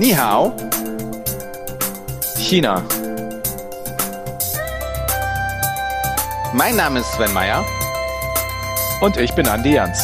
Ni hao. China. Mein Name ist Sven Meyer. Und ich bin Andi Jans.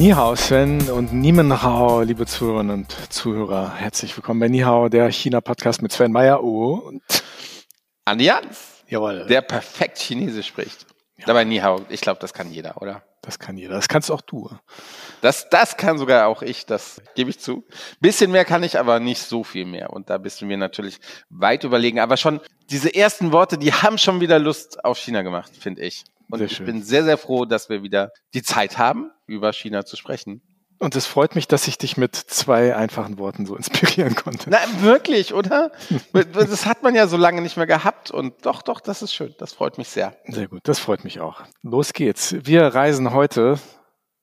Nihao Sven und Niemenhao, liebe Zuhörerinnen und Zuhörer. Herzlich willkommen bei Nihao, der China-Podcast mit Sven Meyer und Andi Jans. Jawohl. Der perfekt Chinesisch spricht. Ja. Dabei Nihao, ich glaube, das kann jeder, oder? Das kann jeder. Das kannst auch du. Das, das kann sogar auch ich, das gebe ich zu. Bisschen mehr kann ich, aber nicht so viel mehr. Und da bist du mir natürlich weit überlegen. Aber schon diese ersten Worte, die haben schon wieder Lust auf China gemacht, finde ich. Und sehr ich schön. bin sehr, sehr froh, dass wir wieder die Zeit haben, über China zu sprechen. Und es freut mich, dass ich dich mit zwei einfachen Worten so inspirieren konnte. Na, wirklich, oder? das hat man ja so lange nicht mehr gehabt. Und doch, doch, das ist schön. Das freut mich sehr. Sehr gut, das freut mich auch. Los geht's. Wir reisen heute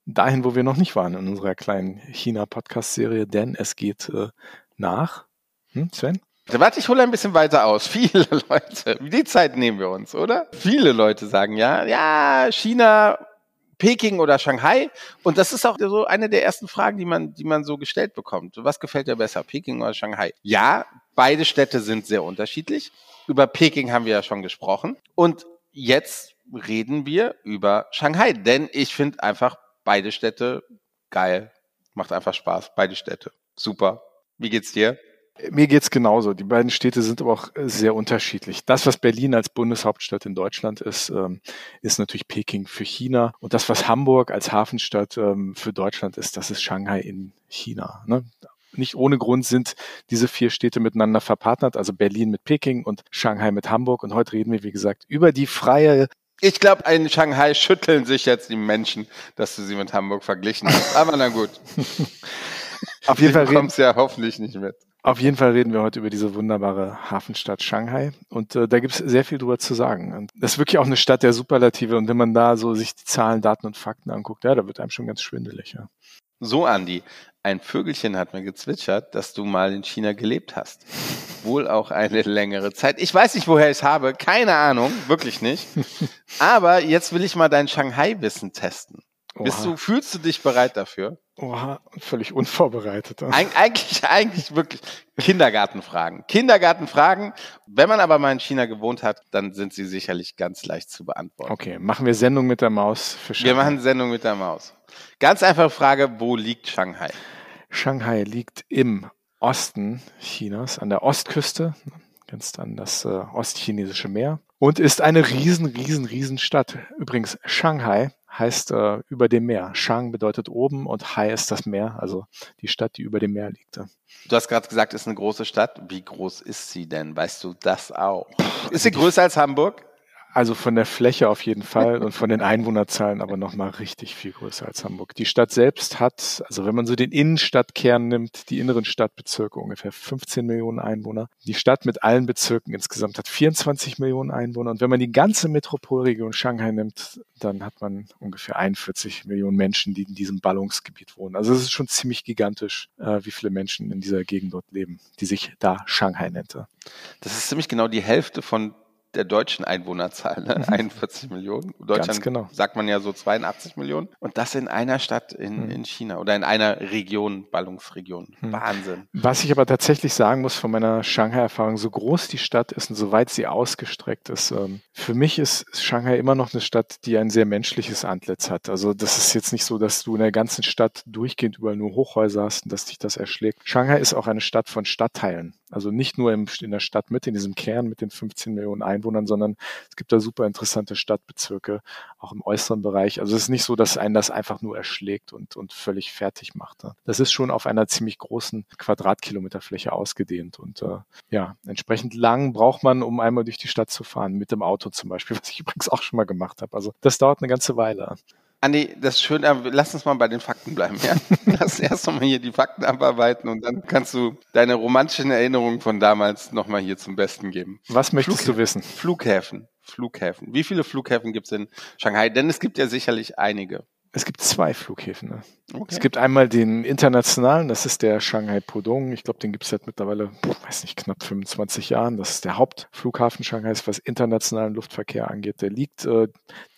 dahin, wo wir noch nicht waren in unserer kleinen China-Podcast-Serie, denn es geht äh, nach, hm, Sven? Warte, ich hole ein bisschen weiter aus. Viele Leute, die Zeit nehmen wir uns, oder? Viele Leute sagen ja, ja, China, Peking oder Shanghai. Und das ist auch so eine der ersten Fragen, die man, die man so gestellt bekommt. Was gefällt dir besser, Peking oder Shanghai? Ja, beide Städte sind sehr unterschiedlich. Über Peking haben wir ja schon gesprochen. Und jetzt reden wir über Shanghai, denn ich finde einfach beide Städte geil. Macht einfach Spaß. Beide Städte. Super. Wie geht's dir? Mir geht's genauso. Die beiden Städte sind aber auch äh, sehr unterschiedlich. Das, was Berlin als Bundeshauptstadt in Deutschland ist, ähm, ist natürlich Peking für China. Und das, was Hamburg als Hafenstadt ähm, für Deutschland ist, das ist Shanghai in China. Ne? Nicht ohne Grund sind diese vier Städte miteinander verpartnert, also Berlin mit Peking und Shanghai mit Hamburg. Und heute reden wir, wie gesagt, über die freie ich glaube, in Shanghai schütteln sich jetzt die Menschen, dass du sie mit Hamburg verglichen hast. Aber na gut. Auf jeden Fall reden, ja hoffentlich nicht mit. Auf jeden Fall reden wir heute über diese wunderbare Hafenstadt Shanghai. Und äh, da gibt es sehr viel drüber zu sagen. Und das ist wirklich auch eine Stadt der Superlative. Und wenn man da so sich die Zahlen, Daten und Fakten anguckt, ja, da wird einem schon ganz schwindelig. Ja. So, Andi, ein Vögelchen hat mir gezwitschert, dass du mal in China gelebt hast. Wohl auch eine längere Zeit. Ich weiß nicht, woher ich es habe. Keine Ahnung. Wirklich nicht. Aber jetzt will ich mal dein Shanghai-Wissen testen. Bist du, fühlst du dich bereit dafür? Oha, völlig unvorbereitet. Eig eigentlich, eigentlich wirklich Kindergartenfragen. Kindergartenfragen. Wenn man aber mal in China gewohnt hat, dann sind sie sicherlich ganz leicht zu beantworten. Okay, machen wir Sendung mit der Maus für Shanghai. Wir machen Sendung mit der Maus. Ganz einfache Frage, wo liegt Shanghai? Shanghai liegt im Osten Chinas, an der Ostküste, grenzt an das äh, ostchinesische Meer und ist eine riesen, riesen, riesen Stadt. Übrigens, Shanghai heißt äh, über dem Meer. Shang bedeutet oben und Hai ist das Meer, also die Stadt, die über dem Meer liegt. Du hast gerade gesagt, es ist eine große Stadt. Wie groß ist sie denn? Weißt du das auch? Ist sie größer als Hamburg? Also von der Fläche auf jeden Fall und von den Einwohnerzahlen aber nochmal richtig viel größer als Hamburg. Die Stadt selbst hat, also wenn man so den Innenstadtkern nimmt, die inneren Stadtbezirke ungefähr 15 Millionen Einwohner. Die Stadt mit allen Bezirken insgesamt hat 24 Millionen Einwohner. Und wenn man die ganze Metropolregion Shanghai nimmt, dann hat man ungefähr 41 Millionen Menschen, die in diesem Ballungsgebiet wohnen. Also es ist schon ziemlich gigantisch, äh, wie viele Menschen in dieser Gegend dort leben, die sich da Shanghai nannte. Das ist ziemlich genau die Hälfte von der deutschen Einwohnerzahl, ne? 41 mhm. Millionen. Deutschland genau. sagt man ja so 82 Millionen. Und das in einer Stadt in, mhm. in China oder in einer Region, Ballungsregion. Mhm. Wahnsinn. Was ich aber tatsächlich sagen muss von meiner Shanghai-Erfahrung, so groß die Stadt ist und so weit sie ausgestreckt ist, ähm, für mich ist Shanghai immer noch eine Stadt, die ein sehr menschliches Antlitz hat. Also das ist jetzt nicht so, dass du in der ganzen Stadt durchgehend überall nur Hochhäuser hast und dass dich das erschlägt. Shanghai ist auch eine Stadt von Stadtteilen. Also nicht nur im, in der Stadt mit, in diesem Kern mit den 15 Millionen Einwohnern, sondern es gibt da super interessante Stadtbezirke, auch im äußeren Bereich. Also es ist nicht so, dass einen das einfach nur erschlägt und, und völlig fertig macht. Das ist schon auf einer ziemlich großen Quadratkilometerfläche ausgedehnt. Und äh, ja, entsprechend lang braucht man, um einmal durch die Stadt zu fahren, mit dem Auto zum Beispiel, was ich übrigens auch schon mal gemacht habe. Also das dauert eine ganze Weile. Andi, das ist schön, aber lass uns mal bei den Fakten bleiben. Ja? Lass erst nochmal hier die Fakten abarbeiten und dann kannst du deine romantischen Erinnerungen von damals nochmal hier zum Besten geben. Was möchtest Flug du wissen? Flughäfen. Flughäfen. Wie viele Flughäfen gibt es in Shanghai? Denn es gibt ja sicherlich einige. Es gibt zwei Flughäfen. Ne? Okay. Es gibt einmal den internationalen, das ist der Shanghai Pudong. Ich glaube, den gibt es seit mittlerweile, weiß nicht, knapp 25 Jahren. Das ist der Hauptflughafen Shanghais, was internationalen Luftverkehr angeht. Der liegt äh,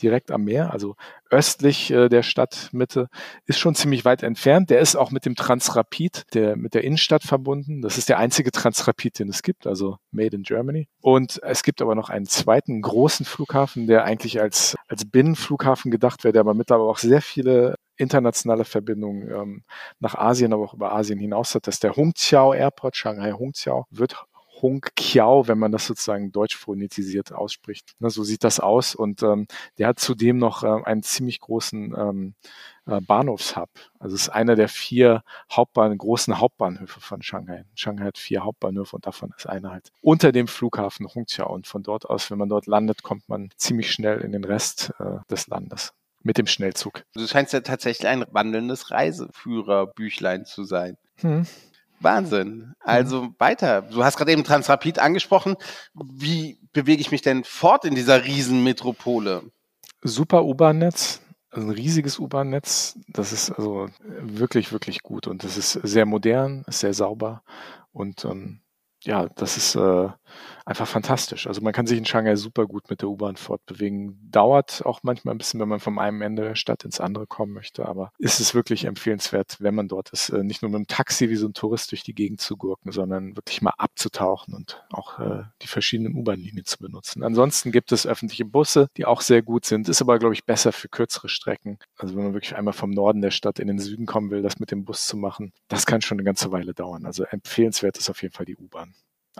direkt am Meer, also östlich äh, der Stadtmitte, ist schon ziemlich weit entfernt. Der ist auch mit dem Transrapid, der mit der Innenstadt verbunden. Das ist der einzige Transrapid, den es gibt, also Made in Germany. Und es gibt aber noch einen zweiten großen Flughafen, der eigentlich als, als Binnenflughafen gedacht wird, der aber mittlerweile auch sehr viele internationale Verbindungen ähm, nach Asien, aber auch über Asien hinaus hat. Das ist der Hongqiao Airport, Shanghai Hongqiao, wird Hongqiao, wenn man das sozusagen deutsch phonetisiert ausspricht. Ne, so sieht das aus. Und ähm, der hat zudem noch äh, einen ziemlich großen ähm, äh, Bahnhofshub. Also es ist einer der vier Hauptbahn, großen Hauptbahnhöfe von Shanghai. Shanghai hat vier Hauptbahnhöfe und davon ist einer halt unter dem Flughafen Hongqiao. Und von dort aus, wenn man dort landet, kommt man ziemlich schnell in den Rest äh, des Landes mit dem Schnellzug. Du scheinst ja tatsächlich ein wandelndes Reiseführerbüchlein zu sein. Hm. Wahnsinn. Also weiter. Du hast gerade eben Transrapid angesprochen. Wie bewege ich mich denn fort in dieser Riesenmetropole? Super U-Bahn-Netz. Also ein riesiges U-Bahn-Netz. Das ist also wirklich, wirklich gut. Und das ist sehr modern, ist sehr sauber. Und ähm, ja, das ist äh, einfach fantastisch. Also man kann sich in Shanghai super gut mit der U-Bahn fortbewegen. Dauert auch manchmal ein bisschen, wenn man vom einen Ende der Stadt ins andere kommen möchte, aber ist es wirklich empfehlenswert, wenn man dort ist, äh, nicht nur mit dem Taxi wie so ein Tourist durch die Gegend zu gurken, sondern wirklich mal abzutauchen und auch äh, die verschiedenen U-Bahn-Linien zu benutzen. Ansonsten gibt es öffentliche Busse, die auch sehr gut sind, ist aber, glaube ich, besser für kürzere Strecken. Also wenn man wirklich einmal vom Norden der Stadt in den Süden kommen will, das mit dem Bus zu machen, das kann schon eine ganze Weile dauern. Also empfehlenswert ist auf jeden Fall die U-Bahn.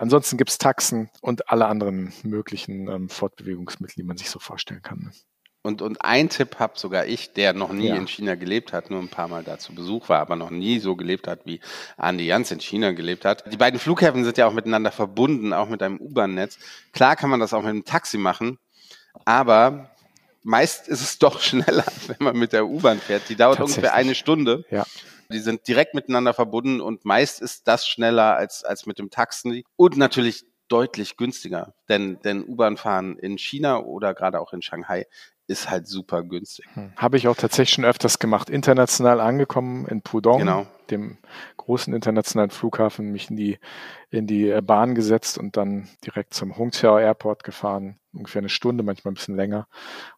Ansonsten gibt's Taxen und alle anderen möglichen ähm, Fortbewegungsmittel, die man sich so vorstellen kann. Ne? Und, und ein Tipp habe sogar ich, der noch nie ja. in China gelebt hat, nur ein paar Mal da zu Besuch war, aber noch nie so gelebt hat, wie Andi Jans in China gelebt hat. Die beiden Flughäfen sind ja auch miteinander verbunden, auch mit einem U-Bahn-Netz. Klar kann man das auch mit einem Taxi machen, aber meist ist es doch schneller, wenn man mit der U-Bahn fährt. Die dauert ungefähr eine Stunde. Ja. Die sind direkt miteinander verbunden und meist ist das schneller als, als mit dem Taxi und natürlich deutlich günstiger. Denn, denn U-Bahn fahren in China oder gerade auch in Shanghai ist halt super günstig. Hm. Habe ich auch tatsächlich schon öfters gemacht. International angekommen in Pudong, genau. dem großen internationalen Flughafen, mich in die, in die äh, Bahn gesetzt und dann direkt zum Hongqiao Airport gefahren. Ungefähr eine Stunde, manchmal ein bisschen länger.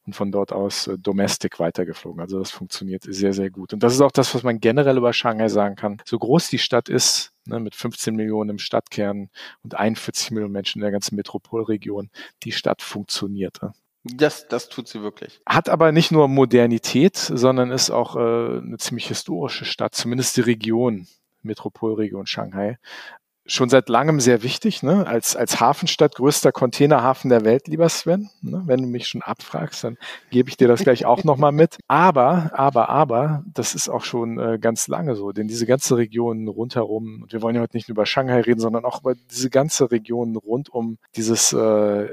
Und von dort aus äh, Domestic weitergeflogen. Also das funktioniert sehr, sehr gut. Und das ist auch das, was man generell über Shanghai sagen kann. So groß die Stadt ist, ne, mit 15 Millionen im Stadtkern und 41 Millionen Menschen in der ganzen Metropolregion, die Stadt funktioniert. Ne? Das, das tut sie wirklich. Hat aber nicht nur Modernität, sondern ist auch äh, eine ziemlich historische Stadt, zumindest die Region, Metropolregion Shanghai. Schon seit langem sehr wichtig, ne? als, als Hafenstadt, größter Containerhafen der Welt, lieber Sven. Ne? Wenn du mich schon abfragst, dann gebe ich dir das gleich auch nochmal mit. Aber, aber, aber, das ist auch schon äh, ganz lange so, denn diese ganze Region rundherum, und wir wollen ja heute nicht nur über Shanghai reden, sondern auch über diese ganze Region rund um dieses äh,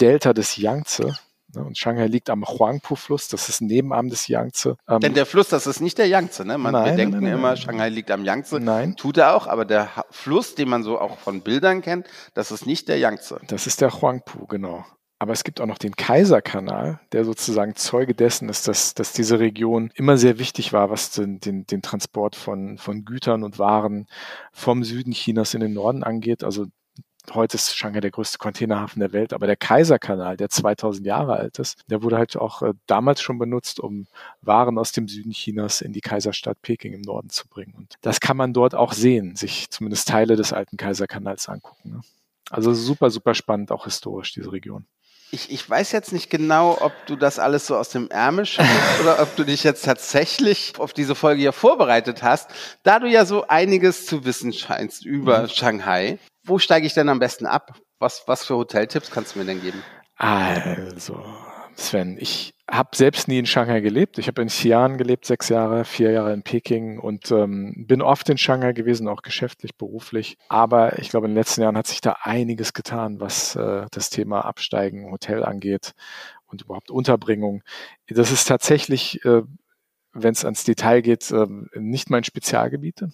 Delta des Yangtze, und Shanghai liegt am Huangpu-Fluss, das ist ein Nebenarm des Yangtze. Ähm, Denn der Fluss, das ist nicht der Yangtze, ne? Man, nein, wir denken nein, nein, immer, Shanghai liegt am Yangtze. Nein. Tut er auch, aber der Fluss, den man so auch von Bildern kennt, das ist nicht der Yangtze. Das ist der Huangpu, genau. Aber es gibt auch noch den Kaiserkanal, der sozusagen Zeuge dessen ist, dass, dass diese Region immer sehr wichtig war, was den, den, den Transport von, von Gütern und Waren vom Süden Chinas in den Norden angeht. Also heute ist Shanghai der größte Containerhafen der Welt, aber der Kaiserkanal, der 2000 Jahre alt ist, der wurde halt auch äh, damals schon benutzt, um Waren aus dem Süden Chinas in die Kaiserstadt Peking im Norden zu bringen. Und das kann man dort auch sehen, sich zumindest Teile des alten Kaiserkanals angucken. Ne? Also super, super spannend, auch historisch, diese Region. Ich, ich weiß jetzt nicht genau, ob du das alles so aus dem Ärmel schüttelst oder ob du dich jetzt tatsächlich auf diese Folge hier vorbereitet hast, da du ja so einiges zu wissen scheinst über mhm. Shanghai. Wo steige ich denn am besten ab? Was, was für Hoteltipps kannst du mir denn geben? Also, Sven, ich habe selbst nie in Shanghai gelebt. Ich habe in Xi'an gelebt, sechs Jahre, vier Jahre in Peking und ähm, bin oft in Shanghai gewesen, auch geschäftlich, beruflich. Aber ich glaube, in den letzten Jahren hat sich da einiges getan, was äh, das Thema Absteigen, Hotel angeht und überhaupt Unterbringung. Das ist tatsächlich, äh, wenn es ans Detail geht, äh, nicht mein Spezialgebiet.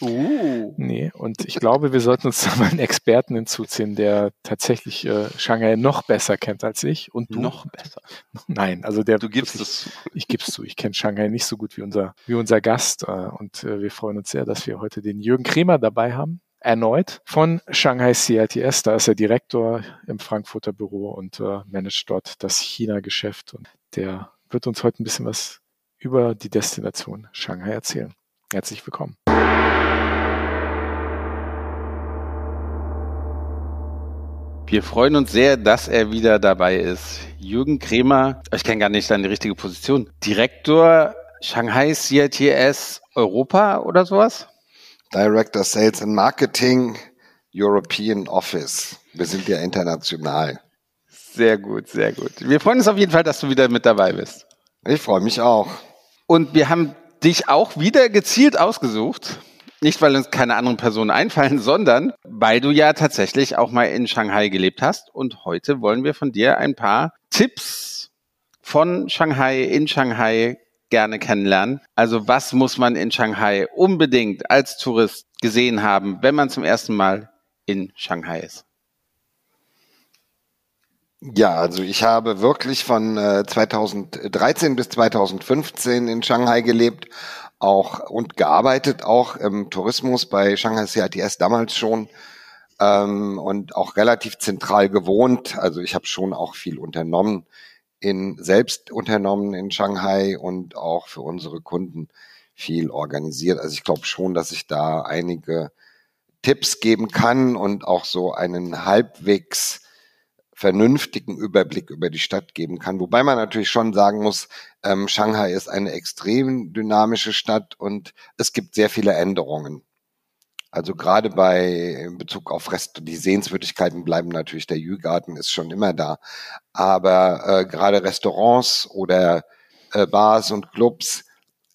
Uh. Nee, und ich glaube, wir sollten uns da mal einen Experten hinzuziehen, der tatsächlich äh, Shanghai noch besser kennt als ich. Und du? Noch besser? Nein, also der. Du gibst es. Ich gebe es zu. Ich kenne Shanghai nicht so gut wie unser, wie unser Gast. Äh, und äh, wir freuen uns sehr, dass wir heute den Jürgen Kremer dabei haben erneut von Shanghai CITS. Da ist er Direktor im Frankfurter Büro und äh, managt dort das China-Geschäft. Und der wird uns heute ein bisschen was über die Destination Shanghai erzählen. Herzlich willkommen. Wir freuen uns sehr, dass er wieder dabei ist. Jürgen Kremer, ich kenne gar nicht seine richtige Position, Direktor Shanghai CITS Europa oder sowas? Director Sales and Marketing European Office. Wir sind ja international. Sehr gut, sehr gut. Wir freuen uns auf jeden Fall, dass du wieder mit dabei bist. Ich freue mich auch. Und wir haben dich auch wieder gezielt ausgesucht. Nicht, weil uns keine anderen Personen einfallen, sondern weil du ja tatsächlich auch mal in Shanghai gelebt hast. Und heute wollen wir von dir ein paar Tipps von Shanghai in Shanghai gerne kennenlernen. Also was muss man in Shanghai unbedingt als Tourist gesehen haben, wenn man zum ersten Mal in Shanghai ist? Ja, also ich habe wirklich von 2013 äh, bis 2015 in Shanghai gelebt, auch und gearbeitet, auch im Tourismus bei Shanghai CITS damals schon ähm, und auch relativ zentral gewohnt. Also ich habe schon auch viel unternommen in selbst unternommen in Shanghai und auch für unsere Kunden viel organisiert. Also ich glaube schon, dass ich da einige Tipps geben kann und auch so einen halbwegs vernünftigen Überblick über die Stadt geben kann. Wobei man natürlich schon sagen muss, ähm, Shanghai ist eine extrem dynamische Stadt und es gibt sehr viele Änderungen. Also gerade bei in Bezug auf Rest, die Sehenswürdigkeiten bleiben natürlich, der Jügarten ist schon immer da. Aber äh, gerade Restaurants oder äh, Bars und Clubs,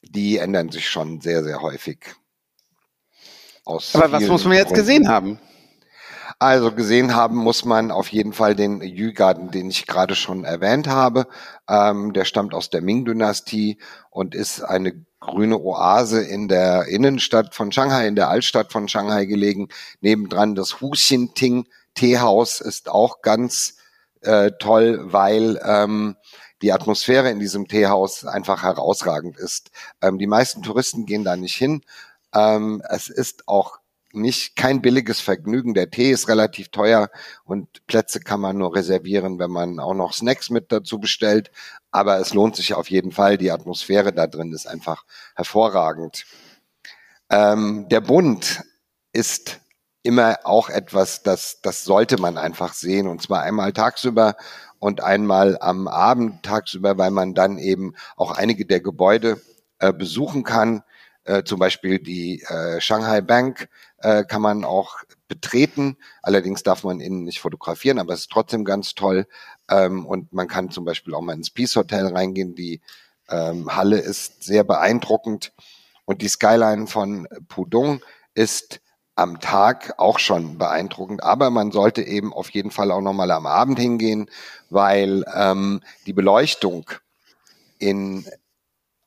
die ändern sich schon sehr, sehr häufig. Aus Aber was muss man jetzt Gründen. gesehen haben? Also gesehen haben muss man auf jeden Fall den Jügarten, den ich gerade schon erwähnt habe. Ähm, der stammt aus der Ming-Dynastie und ist eine grüne Oase in der Innenstadt von Shanghai, in der Altstadt von Shanghai gelegen. Nebendran das Huxinting Teehaus ist auch ganz äh, toll, weil ähm, die Atmosphäre in diesem Teehaus einfach herausragend ist. Ähm, die meisten Touristen gehen da nicht hin. Ähm, es ist auch nicht kein billiges Vergnügen. Der Tee ist relativ teuer und Plätze kann man nur reservieren, wenn man auch noch Snacks mit dazu bestellt. Aber es lohnt sich auf jeden Fall. Die Atmosphäre da drin ist einfach hervorragend. Ähm, der Bund ist immer auch etwas, das, das sollte man einfach sehen. Und zwar einmal tagsüber und einmal am Abend tagsüber, weil man dann eben auch einige der Gebäude äh, besuchen kann. Äh, zum Beispiel die äh, Shanghai Bank äh, kann man auch betreten. Allerdings darf man innen nicht fotografieren, aber es ist trotzdem ganz toll. Ähm, und man kann zum Beispiel auch mal ins Peace Hotel reingehen. Die ähm, Halle ist sehr beeindruckend. Und die Skyline von Pudong ist am Tag auch schon beeindruckend, aber man sollte eben auf jeden Fall auch nochmal am Abend hingehen, weil ähm, die Beleuchtung in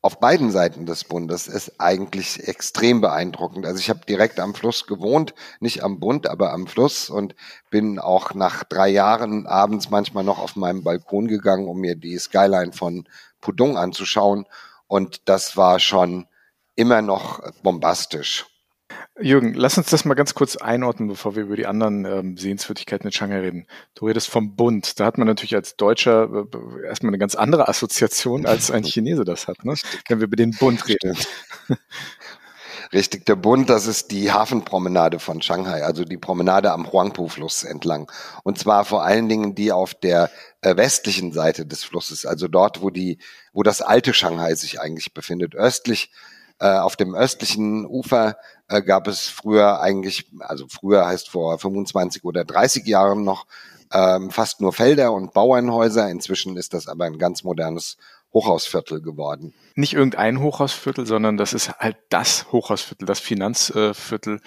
auf beiden Seiten des Bundes ist eigentlich extrem beeindruckend. Also ich habe direkt am Fluss gewohnt, nicht am Bund, aber am Fluss und bin auch nach drei Jahren abends manchmal noch auf meinem Balkon gegangen, um mir die Skyline von Pudong anzuschauen. Und das war schon immer noch bombastisch. Jürgen, lass uns das mal ganz kurz einordnen, bevor wir über die anderen ähm, Sehenswürdigkeiten in Shanghai reden. Du redest vom Bund. Da hat man natürlich als Deutscher äh, erstmal eine ganz andere Assoziation, als ein Chinese das hat, ne? wenn wir über den Bund reden. Richtig, der Bund, das ist die Hafenpromenade von Shanghai, also die Promenade am Huangpu-Fluss entlang. Und zwar vor allen Dingen die auf der äh, westlichen Seite des Flusses, also dort, wo die, wo das alte Shanghai sich eigentlich befindet. Östlich äh, auf dem östlichen Ufer äh, gab es früher eigentlich, also früher heißt vor 25 oder 30 Jahren noch, ähm, fast nur Felder und Bauernhäuser. Inzwischen ist das aber ein ganz modernes Hochhausviertel geworden. Nicht irgendein Hochhausviertel, sondern das ist halt das Hochhausviertel, das Finanzviertel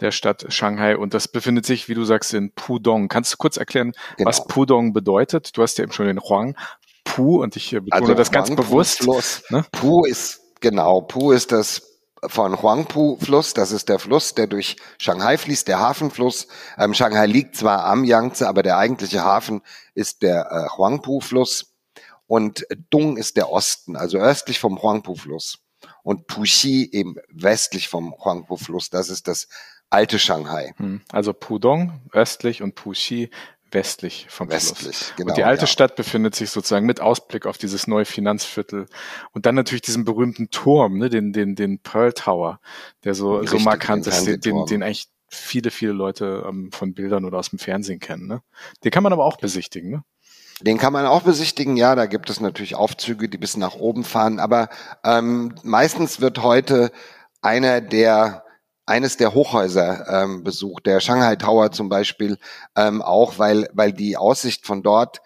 der Stadt Shanghai und das befindet sich, wie du sagst, in Pudong. Kannst du kurz erklären, genau. was Pudong bedeutet? Du hast ja eben schon den Huang Pu und ich betone also das ganz bewusst. Ne? Pu ist Genau, Pu ist das von Huangpu-Fluss. Das ist der Fluss, der durch Shanghai fließt, der Hafenfluss. Ähm, Shanghai liegt zwar am Yangtze, aber der eigentliche Hafen ist der äh, Huangpu-Fluss. Und Dung ist der Osten, also östlich vom Huangpu-Fluss. Und Puxi eben westlich vom Huangpu-Fluss. Das ist das alte Shanghai. Hm. Also Pudong östlich und Puxi westlich vom westlich, Fluss. Genau, und die alte ja. Stadt befindet sich sozusagen mit Ausblick auf dieses neue Finanzviertel und dann natürlich diesen berühmten Turm, ne, den den den Pearl Tower, der so Richtig, so markant ist, den, den, den eigentlich viele viele Leute ähm, von Bildern oder aus dem Fernsehen kennen. Ne? Den kann man aber auch besichtigen. Ne? Den kann man auch besichtigen, ja, da gibt es natürlich Aufzüge, die bis nach oben fahren, aber ähm, meistens wird heute einer der eines der Hochhäuser ähm, besucht, der Shanghai Tower zum Beispiel, ähm, auch weil, weil die Aussicht von dort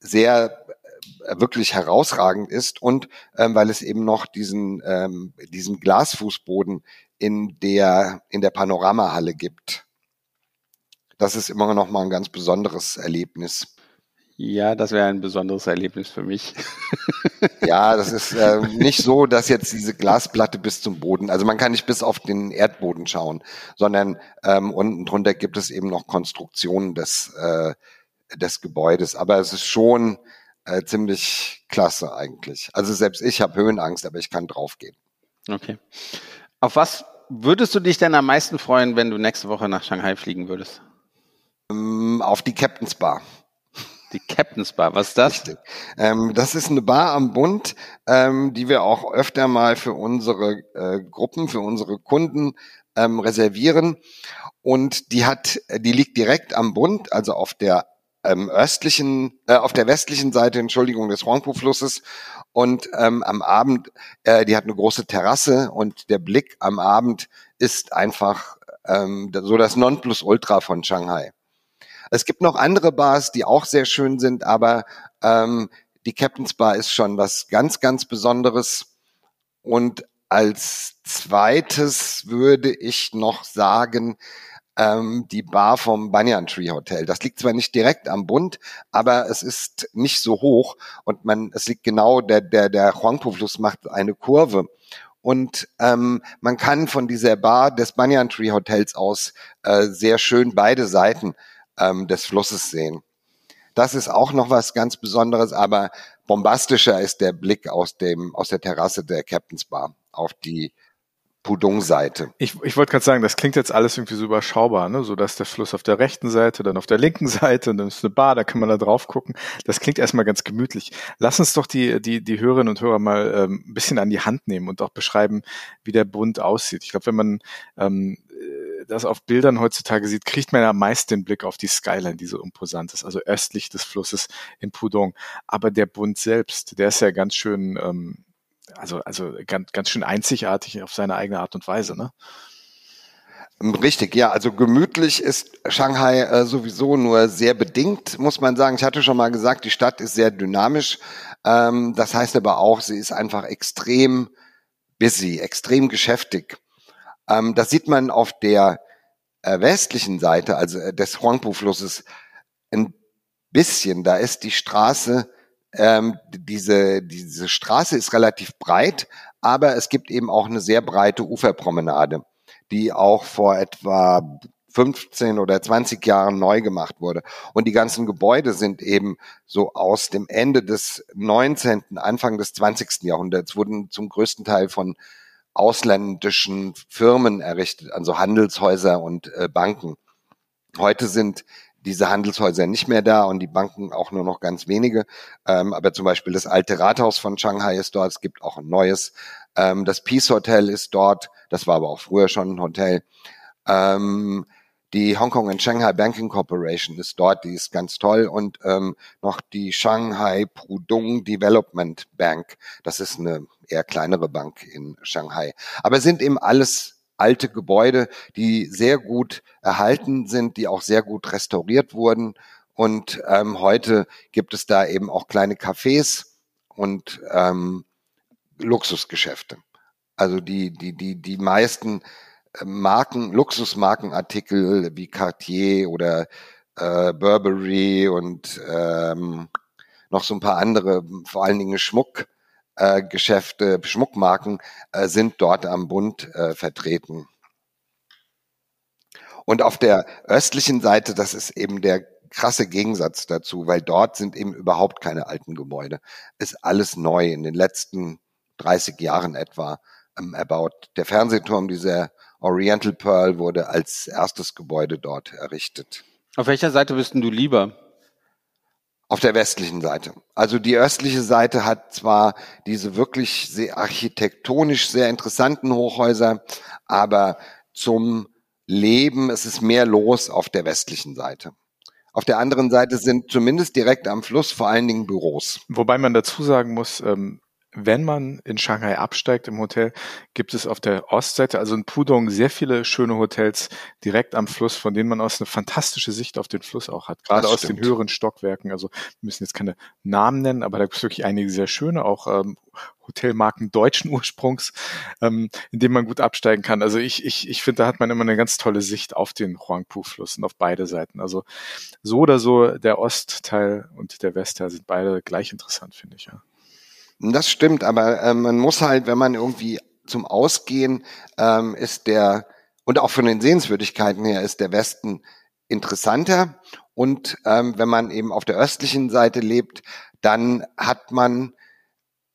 sehr äh, wirklich herausragend ist und ähm, weil es eben noch diesen, ähm, diesen Glasfußboden in der, in der Panoramahalle gibt. Das ist immer noch mal ein ganz besonderes Erlebnis. Ja, das wäre ein besonderes Erlebnis für mich. Ja, das ist äh, nicht so, dass jetzt diese Glasplatte bis zum Boden, also man kann nicht bis auf den Erdboden schauen, sondern ähm, unten drunter gibt es eben noch Konstruktionen des, äh, des Gebäudes. Aber es ist schon äh, ziemlich klasse eigentlich. Also selbst ich habe Höhenangst, aber ich kann draufgehen. Okay. Auf was würdest du dich denn am meisten freuen, wenn du nächste Woche nach Shanghai fliegen würdest? Ähm, auf die Captain's Bar. Die Captain's Bar, was ist das? Ähm, das ist eine Bar am Bund, ähm, die wir auch öfter mal für unsere äh, Gruppen, für unsere Kunden ähm, reservieren. Und die hat, die liegt direkt am Bund, also auf der ähm, östlichen, äh, auf der westlichen Seite, Entschuldigung, des Huangpu-Flusses. Und ähm, am Abend, äh, die hat eine große Terrasse und der Blick am Abend ist einfach ähm, so das Nonplusultra von Shanghai. Es gibt noch andere Bars, die auch sehr schön sind, aber ähm, die Captain's Bar ist schon was ganz, ganz Besonderes. Und als zweites würde ich noch sagen, ähm, die Bar vom Banyan Tree Hotel. Das liegt zwar nicht direkt am Bund, aber es ist nicht so hoch und man, es liegt genau, der, der, der Huangpu-Fluss macht eine Kurve. Und ähm, man kann von dieser Bar des Banyan Tree Hotels aus äh, sehr schön beide Seiten ähm, des Flusses sehen. Das ist auch noch was ganz Besonderes, aber bombastischer ist der Blick aus dem aus der Terrasse der Captain's Bar auf die Pudong-Seite. Ich, ich wollte gerade sagen, das klingt jetzt alles irgendwie so überschaubar, ne? so dass der Fluss auf der rechten Seite, dann auf der linken Seite, und dann ist eine Bar, da kann man da drauf gucken. Das klingt erstmal ganz gemütlich. Lass uns doch die, die, die Hörerinnen und Hörer mal ähm, ein bisschen an die Hand nehmen und auch beschreiben, wie der Bund aussieht. Ich glaube, wenn man ähm, das auf Bildern heutzutage sieht, kriegt man ja meist den Blick auf die Skyline, die so imposant ist, also östlich des Flusses in Pudong. Aber der Bund selbst, der ist ja ganz schön, ähm, also, also ganz, ganz schön einzigartig auf seine eigene Art und Weise, ne? Richtig, ja. Also gemütlich ist Shanghai äh, sowieso nur sehr bedingt, muss man sagen. Ich hatte schon mal gesagt, die Stadt ist sehr dynamisch. Ähm, das heißt aber auch, sie ist einfach extrem busy, extrem geschäftig. Ähm, das sieht man auf der äh, westlichen Seite, also äh, des Huangpu-Flusses, ein bisschen. Da ist die Straße, ähm, diese, diese Straße ist relativ breit, aber es gibt eben auch eine sehr breite Uferpromenade, die auch vor etwa 15 oder 20 Jahren neu gemacht wurde. Und die ganzen Gebäude sind eben so aus dem Ende des 19., Anfang des 20. Jahrhunderts, wurden zum größten Teil von ausländischen Firmen errichtet, also Handelshäuser und äh, Banken. Heute sind diese Handelshäuser nicht mehr da und die Banken auch nur noch ganz wenige. Ähm, aber zum Beispiel das alte Rathaus von Shanghai ist dort. Es gibt auch ein neues. Ähm, das Peace Hotel ist dort. Das war aber auch früher schon ein Hotel. Ähm, die Hong Kong and Shanghai Banking Corporation ist dort, die ist ganz toll. Und ähm, noch die Shanghai Pudong Development Bank. Das ist eine eher kleinere Bank in Shanghai. Aber sind eben alles alte Gebäude, die sehr gut erhalten sind, die auch sehr gut restauriert wurden. Und ähm, heute gibt es da eben auch kleine Cafés und ähm, Luxusgeschäfte. Also die, die, die, die meisten Marken, Luxusmarkenartikel wie Cartier oder äh, Burberry und ähm, noch so ein paar andere, vor allen Dingen Schmuck, äh, Schmuckmarken äh, sind dort am Bund äh, vertreten. Und auf der östlichen Seite, das ist eben der krasse Gegensatz dazu, weil dort sind eben überhaupt keine alten Gebäude. Ist alles neu in den letzten 30 Jahren etwa ähm, erbaut. Der Fernsehturm, dieser Oriental Pearl, wurde als erstes Gebäude dort errichtet. Auf welcher Seite bist du lieber? Auf der westlichen Seite. Also die östliche Seite hat zwar diese wirklich sehr architektonisch sehr interessanten Hochhäuser, aber zum Leben, es ist mehr los auf der westlichen Seite. Auf der anderen Seite sind zumindest direkt am Fluss vor allen Dingen Büros. Wobei man dazu sagen muss, ähm, wenn man in Shanghai absteigt im Hotel, gibt es auf der Ostseite, also in Pudong, sehr viele schöne Hotels direkt am Fluss, von denen man aus eine fantastische Sicht auf den Fluss auch hat. Gerade aus den höheren Stockwerken. Also wir müssen jetzt keine Namen nennen, aber da gibt es wirklich einige sehr schöne, auch ähm, Hotelmarken deutschen Ursprungs, ähm, in denen man gut absteigen kann. Also ich, ich, ich finde, da hat man immer eine ganz tolle Sicht auf den Huangpu-Fluss und auf beide Seiten. Also so oder so, der Ostteil und der Westteil sind beide gleich interessant, finde ich, ja. Das stimmt, aber äh, man muss halt, wenn man irgendwie zum Ausgehen ähm, ist der, und auch von den Sehenswürdigkeiten her ist der Westen interessanter. Und ähm, wenn man eben auf der östlichen Seite lebt, dann hat man,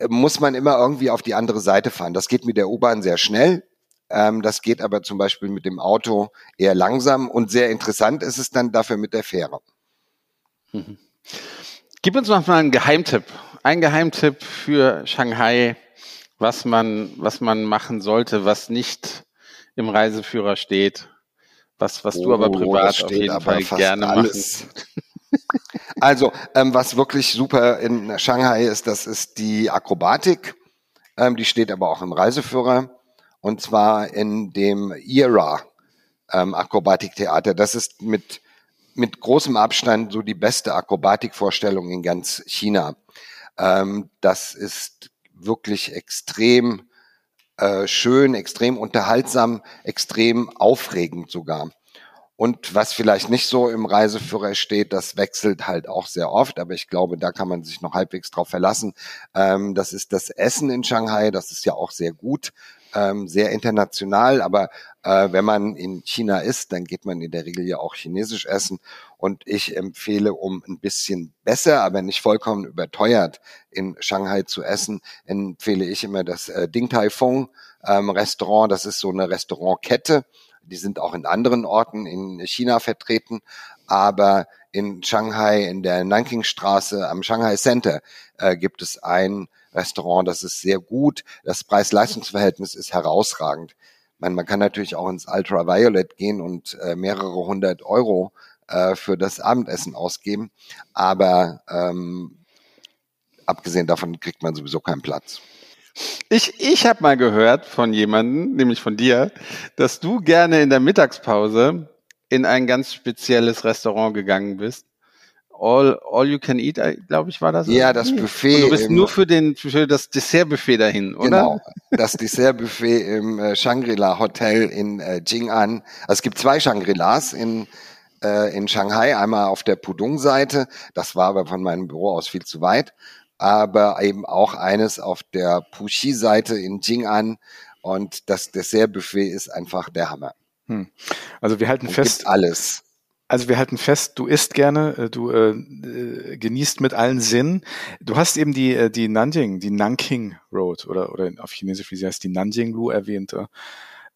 muss man immer irgendwie auf die andere Seite fahren. Das geht mit der U-Bahn sehr schnell. Ähm, das geht aber zum Beispiel mit dem Auto eher langsam und sehr interessant ist es dann dafür mit der Fähre. Mhm. Gib uns noch mal einen Geheimtipp ein Geheimtipp für Shanghai, was man, was man machen sollte, was nicht im Reiseführer steht, was, was oh, du aber oh, privat auf jeden Fall gerne alles. machst. Also, ähm, was wirklich super in Shanghai ist, das ist die Akrobatik. Ähm, die steht aber auch im Reiseführer. Und zwar in dem IRA ähm, Akrobatiktheater. Das ist mit, mit großem Abstand so die beste Akrobatikvorstellung in ganz China. Ähm, das ist wirklich extrem äh, schön, extrem unterhaltsam, extrem aufregend sogar. Und was vielleicht nicht so im Reiseführer steht, das wechselt halt auch sehr oft, aber ich glaube, da kann man sich noch halbwegs drauf verlassen. Ähm, das ist das Essen in Shanghai, das ist ja auch sehr gut ähm, sehr international, aber äh, wenn man in China ist, dann geht man in der Regel ja auch chinesisch essen. Und ich empfehle, um ein bisschen besser, aber nicht vollkommen überteuert in Shanghai zu essen, empfehle ich immer das äh, Ding Tai Fung ähm, Restaurant. Das ist so eine Restaurantkette. Die sind auch in anderen Orten in China vertreten. Aber in Shanghai, in der Nankingstraße am Shanghai Center, äh, gibt es ein Restaurant, das ist sehr gut. Das Preis-Leistungs-Verhältnis ist herausragend. Man, man kann natürlich auch ins Ultraviolet gehen und äh, mehrere hundert Euro äh, für das Abendessen ausgeben. Aber ähm, abgesehen davon kriegt man sowieso keinen Platz. Ich, ich habe mal gehört von jemandem, nämlich von dir, dass du gerne in der Mittagspause in ein ganz spezielles Restaurant gegangen bist All, all You Can Eat, äh, glaube ich, war das. Ja, das Buffet. Und du bist nur für den für das Dessertbuffet dahin, oder? Genau, das Dessertbuffet im äh, Shangri-La Hotel in äh, Jing'an. Also es gibt zwei Shangri-Las in äh, in Shanghai, einmal auf der Pudong-Seite. Das war aber von meinem Büro aus viel zu weit. Aber eben auch eines auf der Puxi-Seite in Jing'an. Und das Dessertbuffet ist einfach der Hammer. Hm. Also wir halten Und fest. alles. Also wir halten fest, du isst gerne, äh, du äh, äh, genießt mit allen Sinnen. Du hast eben die, äh, die Nanjing, die Nanking Road oder, oder auf Chinesisch, wie sie heißt, die Nanjing-Lu erwähnt.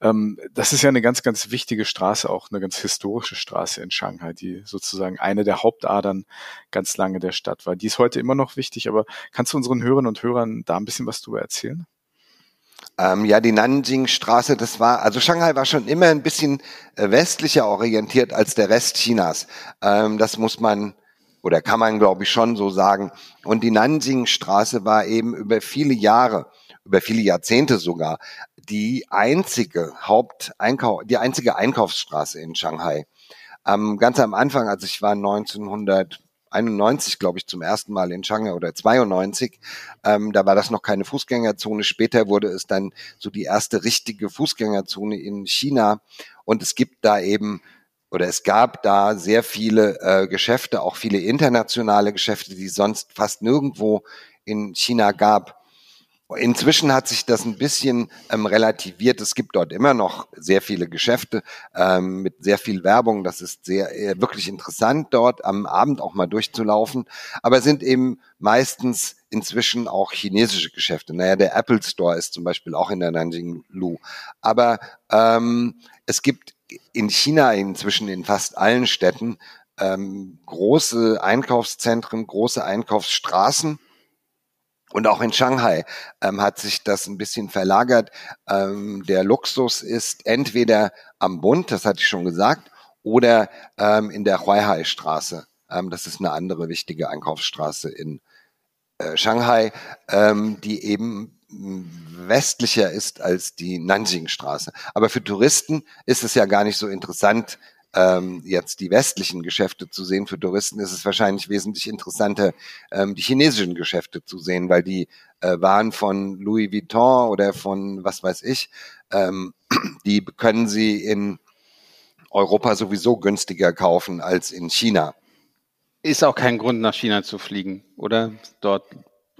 Ähm, das ist ja eine ganz, ganz wichtige Straße, auch eine ganz historische Straße in Shanghai, die sozusagen eine der Hauptadern ganz lange der Stadt war. Die ist heute immer noch wichtig, aber kannst du unseren Hörern und Hörern da ein bisschen was drüber erzählen? Ähm, ja, die Nanjing-Straße, das war, also Shanghai war schon immer ein bisschen äh, westlicher orientiert als der Rest Chinas. Ähm, das muss man oder kann man, glaube ich, schon so sagen. Und die Nanjing-Straße war eben über viele Jahre, über viele Jahrzehnte sogar, die einzige Haupteinkauf, die einzige Einkaufsstraße in Shanghai. Ähm, ganz am Anfang, als ich war 1900 91, glaube ich, zum ersten Mal in Shanghai oder 92. Ähm, da war das noch keine Fußgängerzone. Später wurde es dann so die erste richtige Fußgängerzone in China. Und es gibt da eben oder es gab da sehr viele äh, Geschäfte, auch viele internationale Geschäfte, die sonst fast nirgendwo in China gab. Inzwischen hat sich das ein bisschen ähm, relativiert. Es gibt dort immer noch sehr viele Geschäfte ähm, mit sehr viel Werbung. Das ist sehr äh, wirklich interessant, dort am Abend auch mal durchzulaufen. Aber sind eben meistens inzwischen auch chinesische Geschäfte. Naja, der Apple Store ist zum Beispiel auch in der Nanjing Lu. Aber ähm, es gibt in China inzwischen in fast allen Städten ähm, große Einkaufszentren, große Einkaufsstraßen und auch in Shanghai ähm, hat sich das ein bisschen verlagert. Ähm, der Luxus ist entweder am Bund, das hatte ich schon gesagt, oder ähm, in der Huaihai-Straße. Ähm, das ist eine andere wichtige Einkaufsstraße in äh, Shanghai, ähm, die eben westlicher ist als die Nanjing-Straße. Aber für Touristen ist es ja gar nicht so interessant, ähm, jetzt die westlichen Geschäfte zu sehen. Für Touristen ist es wahrscheinlich wesentlich interessanter, ähm, die chinesischen Geschäfte zu sehen, weil die äh, Waren von Louis Vuitton oder von was weiß ich, ähm, die können sie in Europa sowieso günstiger kaufen als in China. Ist auch kein Grund, nach China zu fliegen, oder? Dort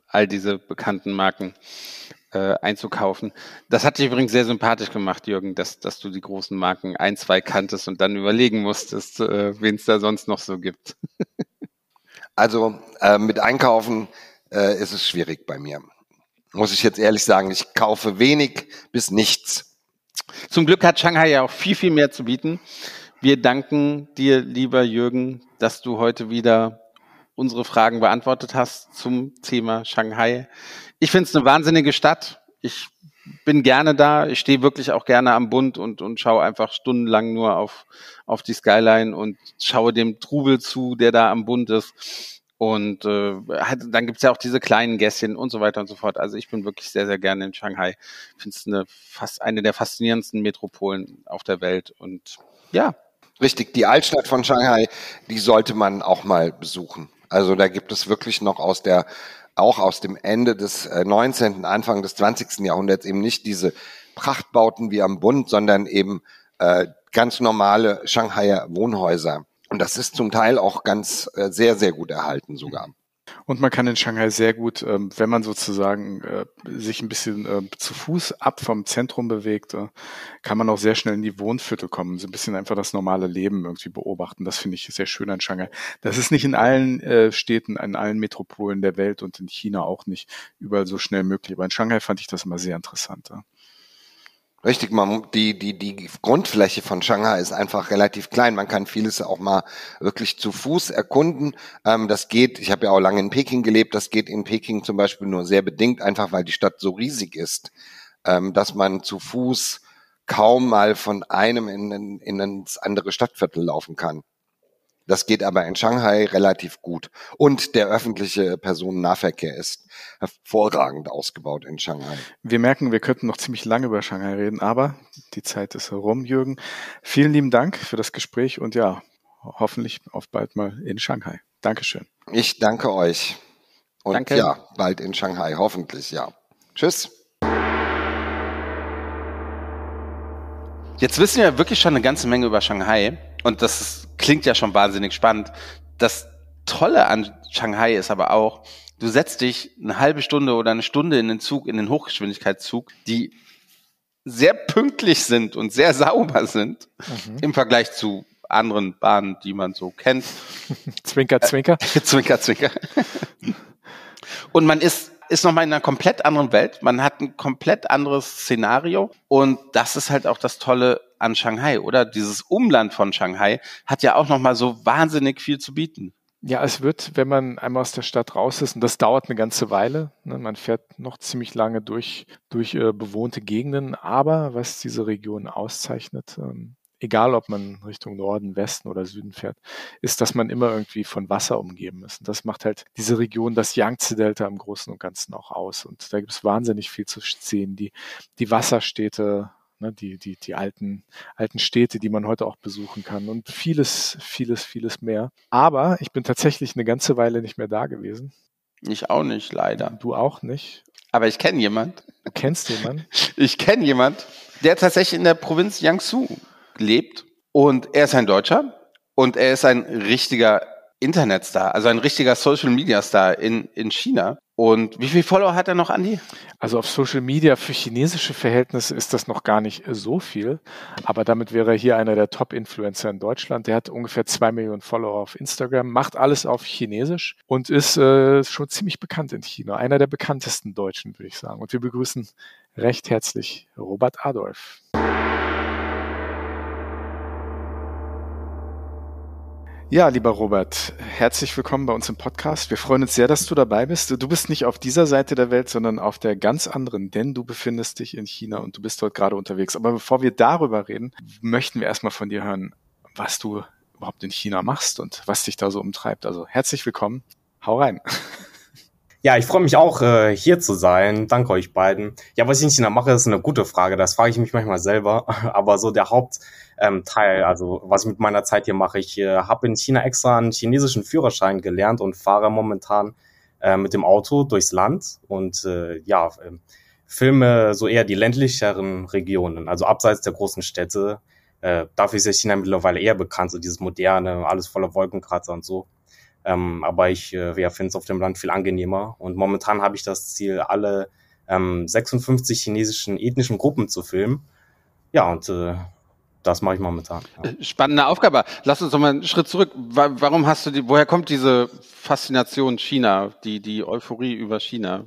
all diese bekannten Marken äh, einzukaufen. Das hat dich übrigens sehr sympathisch gemacht, Jürgen, dass, dass du die großen Marken ein, zwei kanntest und dann überlegen musstest, äh, wen es da sonst noch so gibt. also äh, mit Einkaufen äh, ist es schwierig bei mir. Muss ich jetzt ehrlich sagen, ich kaufe wenig bis nichts. Zum Glück hat Shanghai ja auch viel, viel mehr zu bieten. Wir danken dir, lieber Jürgen, dass du heute wieder unsere Fragen beantwortet hast zum Thema Shanghai. Ich finde es eine wahnsinnige Stadt. Ich bin gerne da. Ich stehe wirklich auch gerne am Bund und, und schaue einfach stundenlang nur auf, auf die Skyline und schaue dem Trubel zu, der da am Bund ist. Und äh, dann gibt's ja auch diese kleinen Gässchen und so weiter und so fort. Also ich bin wirklich sehr, sehr gerne in Shanghai. Ich finde es eine, eine der faszinierendsten Metropolen auf der Welt. Und ja. Richtig, die Altstadt von Shanghai, die sollte man auch mal besuchen. Also da gibt es wirklich noch aus der auch aus dem Ende des 19., äh, Anfang des 20. Jahrhunderts eben nicht diese Prachtbauten wie am Bund, sondern eben äh, ganz normale Shanghaier Wohnhäuser. Und das ist zum Teil auch ganz äh, sehr, sehr gut erhalten sogar. Und man kann in Shanghai sehr gut, ähm, wenn man sozusagen äh, sich ein bisschen äh, zu Fuß ab vom Zentrum bewegt, äh, kann man auch sehr schnell in die Wohnviertel kommen, so ein bisschen einfach das normale Leben irgendwie beobachten. Das finde ich sehr schön an Shanghai. Das ist nicht in allen Städten, in allen Metropolen der Welt und in China auch nicht überall so schnell möglich. Aber in Shanghai fand ich das immer sehr interessant. Richtig, man, die, die, die Grundfläche von Shanghai ist einfach relativ klein. Man kann vieles auch mal wirklich zu Fuß erkunden. Ähm, das geht, ich habe ja auch lange in Peking gelebt, das geht in Peking zum Beispiel nur sehr bedingt, einfach weil die Stadt so riesig ist, ähm, dass man zu Fuß kaum mal von einem in, in, in ins andere Stadtviertel laufen kann. Das geht aber in Shanghai relativ gut. Und der öffentliche Personennahverkehr ist hervorragend ausgebaut in Shanghai. Wir merken, wir könnten noch ziemlich lange über Shanghai reden, aber die Zeit ist herum, Jürgen. Vielen lieben Dank für das Gespräch und ja, hoffentlich auf bald mal in Shanghai. Dankeschön. Ich danke euch. Und danke. ja, bald in Shanghai, hoffentlich, ja. Tschüss. Jetzt wissen wir wirklich schon eine ganze Menge über Shanghai und das ist, klingt ja schon wahnsinnig spannend. Das Tolle an Shanghai ist aber auch, du setzt dich eine halbe Stunde oder eine Stunde in den Zug, in den Hochgeschwindigkeitszug, die sehr pünktlich sind und sehr sauber sind mhm. im Vergleich zu anderen Bahnen, die man so kennt. zwinker, zwinker. zwinker, zwinker. und man ist ist nochmal in einer komplett anderen Welt. Man hat ein komplett anderes Szenario. Und das ist halt auch das Tolle an Shanghai, oder? Dieses Umland von Shanghai hat ja auch nochmal so wahnsinnig viel zu bieten. Ja, es wird, wenn man einmal aus der Stadt raus ist, und das dauert eine ganze Weile, ne, man fährt noch ziemlich lange durch, durch äh, bewohnte Gegenden, aber was diese Region auszeichnet, ähm, egal ob man Richtung Norden, Westen oder Süden fährt, ist, dass man immer irgendwie von Wasser umgeben ist. Und das macht halt diese Region, das Yangtze-Delta im Großen und Ganzen auch aus. Und da gibt es wahnsinnig viel zu sehen. Die, die Wasserstädte, ne, die, die, die alten, alten Städte, die man heute auch besuchen kann und vieles, vieles, vieles mehr. Aber ich bin tatsächlich eine ganze Weile nicht mehr da gewesen. Ich auch nicht, leider. Du auch nicht. Aber ich kenne jemand. Du kennst jemanden? Ich kenne jemand, der tatsächlich in der Provinz Jiangsu lebt und er ist ein Deutscher und er ist ein richtiger Internetstar, also ein richtiger Social Media Star in, in China. Und wie viele Follower hat er noch, Andi? Also auf Social Media für chinesische Verhältnisse ist das noch gar nicht so viel. Aber damit wäre er hier einer der Top-Influencer in Deutschland. Der hat ungefähr zwei Millionen Follower auf Instagram, macht alles auf Chinesisch und ist äh, schon ziemlich bekannt in China. Einer der bekanntesten Deutschen, würde ich sagen. Und wir begrüßen recht herzlich Robert Adolf. Ja, lieber Robert, herzlich willkommen bei uns im Podcast. Wir freuen uns sehr, dass du dabei bist. Du bist nicht auf dieser Seite der Welt, sondern auf der ganz anderen, denn du befindest dich in China und du bist dort gerade unterwegs. Aber bevor wir darüber reden, möchten wir erstmal von dir hören, was du überhaupt in China machst und was dich da so umtreibt. Also herzlich willkommen. Hau rein. Ja, ich freue mich auch, äh, hier zu sein. Danke euch beiden. Ja, was ich in China mache, ist eine gute Frage. Das frage ich mich manchmal selber. Aber so der Hauptteil, ähm, also was ich mit meiner Zeit hier mache, ich äh, habe in China extra einen chinesischen Führerschein gelernt und fahre momentan äh, mit dem Auto durchs Land und äh, ja, äh, filme so eher die ländlicheren Regionen, also abseits der großen Städte. Äh, dafür ist ja China mittlerweile eher bekannt, so dieses moderne, alles voller Wolkenkratzer und so. Ähm, aber ich äh, ja, finde es auf dem Land viel angenehmer. Und momentan habe ich das Ziel, alle ähm, 56 chinesischen ethnischen Gruppen zu filmen. Ja, und äh, das mache ich momentan. Ja. Äh, spannende Aufgabe. Lass uns doch mal einen Schritt zurück. Warum hast du die, woher kommt diese Faszination China, die, die Euphorie über China?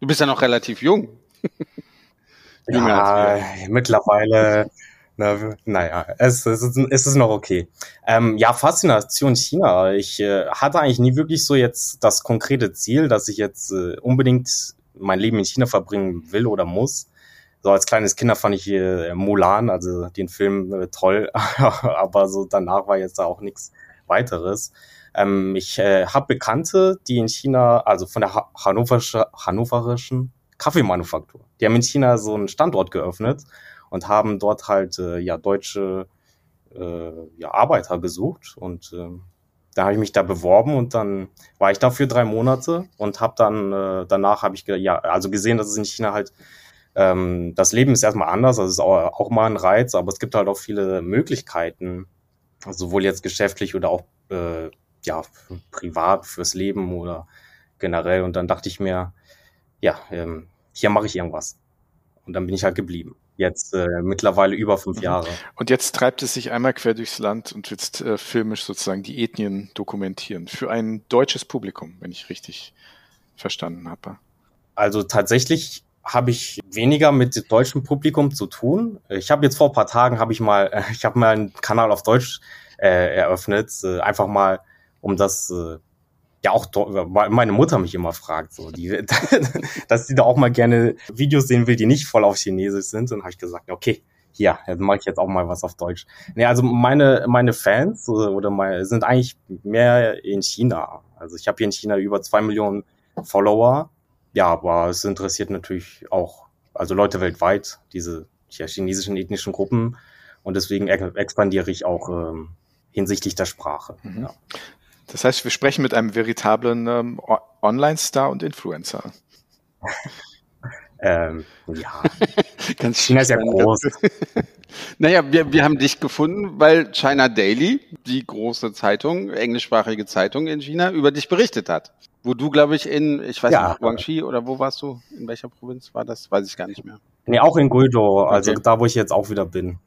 Du bist ja noch relativ jung. ja, mittlerweile na, naja, es, es, ist, es ist noch okay. Ähm, ja, Faszination China. Ich äh, hatte eigentlich nie wirklich so jetzt das konkrete Ziel, dass ich jetzt äh, unbedingt mein Leben in China verbringen will oder muss. So als kleines Kinder fand ich äh, Mulan, also den Film äh, toll, aber so danach war jetzt da auch nichts weiteres. Ähm, ich äh, habe Bekannte, die in China, also von der ha hannoverischen Kaffeemanufaktur, die haben in China so einen Standort geöffnet und haben dort halt äh, ja deutsche äh, ja, Arbeiter gesucht. Und äh, da habe ich mich da beworben und dann war ich da für drei Monate und habe dann äh, danach habe ich ja also gesehen, dass es in China halt ähm, das Leben ist erstmal anders, also ist auch, auch mal ein Reiz, aber es gibt halt auch viele Möglichkeiten, sowohl jetzt geschäftlich oder auch äh, ja privat fürs Leben oder generell und dann dachte ich mir, ja, ähm, hier mache ich irgendwas und dann bin ich halt geblieben jetzt äh, mittlerweile über fünf mhm. Jahre. Und jetzt treibt es sich einmal quer durchs Land und jetzt äh, filmisch sozusagen die Ethnien dokumentieren. Für ein deutsches Publikum, wenn ich richtig verstanden habe. Also tatsächlich habe ich weniger mit deutschem Publikum zu tun. Ich habe jetzt vor ein paar Tagen habe ich mal, ich habe mal einen Kanal auf Deutsch äh, eröffnet, äh, einfach mal, um das äh, ja auch meine Mutter mich immer fragt, so, die, dass sie da auch mal gerne Videos sehen will, die nicht voll auf Chinesisch sind. Und habe ich gesagt, okay, hier, mache ich jetzt auch mal was auf Deutsch. Nee, also meine, meine Fans äh, oder meine, sind eigentlich mehr in China. Also ich habe hier in China über zwei Millionen Follower. Ja, aber es interessiert natürlich auch, also Leute weltweit, diese ja, chinesischen ethnischen Gruppen. Und deswegen expandiere ich auch ähm, hinsichtlich der Sprache. Mhm. Ja. Das heißt, wir sprechen mit einem veritablen ähm, Online-Star und Influencer. ähm, ja, ganz China ist ja groß. Naja, wir, wir haben dich gefunden, weil China Daily, die große Zeitung, englischsprachige Zeitung in China, über dich berichtet hat. Wo du, glaube ich, in, ich weiß ja. nicht, Guangxi oder wo warst du? In welcher Provinz war das? Weiß ich gar nicht mehr. Nee, auch in Guizhou, also okay. da, wo ich jetzt auch wieder bin.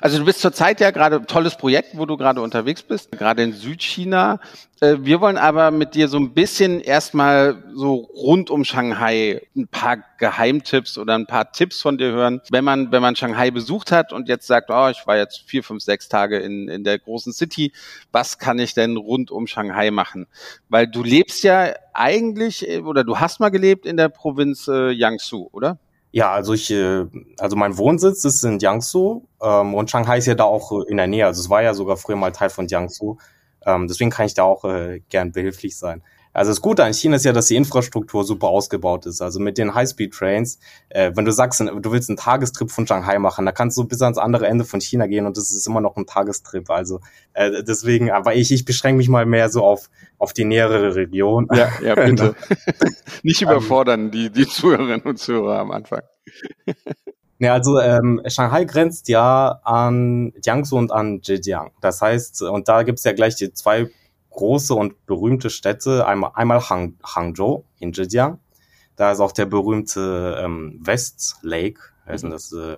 Also du bist zurzeit ja gerade tolles Projekt, wo du gerade unterwegs bist, gerade in Südchina. Äh, wir wollen aber mit dir so ein bisschen erstmal so rund um Shanghai ein paar Geheimtipps oder ein paar Tipps von dir hören. Wenn man, wenn man Shanghai besucht hat und jetzt sagt, oh, ich war jetzt vier, fünf, sechs Tage in, in der großen City, was kann ich denn rund um Shanghai machen? Weil du lebst ja eigentlich äh, oder du hast mal gelebt in der Provinz äh, Jiangsu, oder? Ja, also ich, äh, also mein Wohnsitz ist in Jiangsu ähm, und Shanghai ist ja da auch in der Nähe. Also es war ja sogar früher mal Teil von Jiangsu. Ähm, deswegen kann ich da auch äh, gern behilflich sein. Also das Gute an China ist ja, dass die Infrastruktur super ausgebaut ist. Also mit den High-Speed-Trains, äh, wenn du sagst, du willst einen Tagestrip von Shanghai machen, da kannst du bis ans andere Ende von China gehen und das ist immer noch ein Tagestrip. Also äh, deswegen, aber ich, ich beschränke mich mal mehr so auf, auf die nähere Region. Ja, ja bitte. Nicht überfordern die, die Zuhörerinnen und Zuhörer am Anfang. Ja, also ähm, Shanghai grenzt ja an Jiangsu und an Zhejiang. Das heißt, und da gibt's ja gleich die zwei große und berühmte Städte. Einmal, einmal Hang, Hangzhou in Zhejiang. Da ist auch der berühmte ähm, West Lake, heißt mhm. das äh,